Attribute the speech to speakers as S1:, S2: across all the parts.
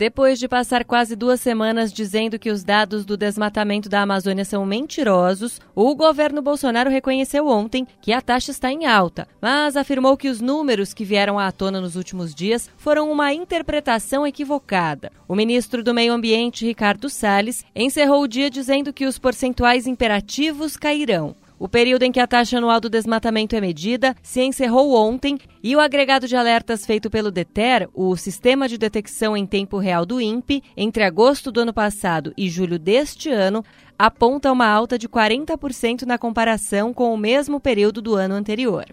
S1: Depois de passar quase duas semanas dizendo que os dados do desmatamento da Amazônia são mentirosos, o governo Bolsonaro reconheceu ontem que a taxa está em alta, mas afirmou que os números que vieram à tona nos últimos dias foram uma interpretação equivocada. O ministro do Meio Ambiente, Ricardo Salles, encerrou o dia dizendo que os percentuais imperativos cairão. O período em que a taxa anual do desmatamento é medida se encerrou ontem e o agregado de alertas feito pelo DETER, o Sistema de Detecção em Tempo Real do INPE, entre agosto do ano passado e julho deste ano, aponta uma alta de 40% na comparação com o mesmo período do ano anterior.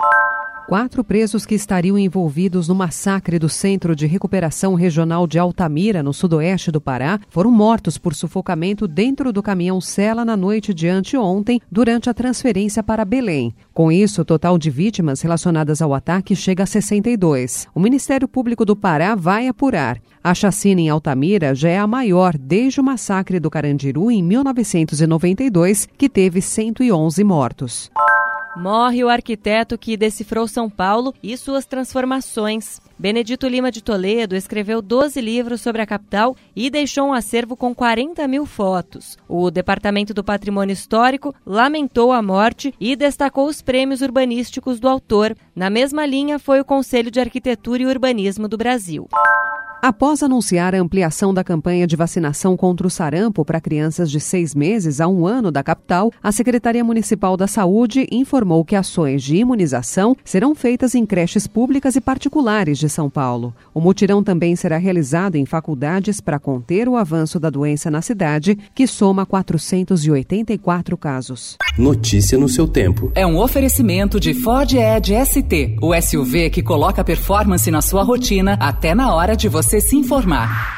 S2: Quatro presos que estariam envolvidos no massacre do Centro de Recuperação Regional de Altamira, no sudoeste do Pará, foram mortos por sufocamento dentro do caminhão Sela na noite de anteontem, durante a transferência para Belém. Com isso, o total de vítimas relacionadas ao ataque chega a 62. O Ministério Público do Pará vai apurar. A chacina em Altamira já é a maior desde o massacre do Carandiru em 1992, que teve 111 mortos.
S1: Morre o arquiteto que decifrou São Paulo e suas transformações. Benedito Lima de Toledo escreveu 12 livros sobre a capital e deixou um acervo com 40 mil fotos. O Departamento do Patrimônio Histórico lamentou a morte e destacou os prêmios urbanísticos do autor. Na mesma linha foi o Conselho de Arquitetura e Urbanismo do Brasil.
S2: Após anunciar a ampliação da campanha de vacinação contra o sarampo para crianças de seis meses a um ano da capital, a Secretaria Municipal da Saúde informou que ações de imunização serão feitas em creches públicas e particulares de São Paulo. O mutirão também será realizado em faculdades para conter o avanço da doença na cidade, que soma 484 casos.
S3: Notícia no seu tempo.
S4: É um oferecimento de Ford Edge ST, o SUV que coloca performance na sua rotina até na hora de você se informar.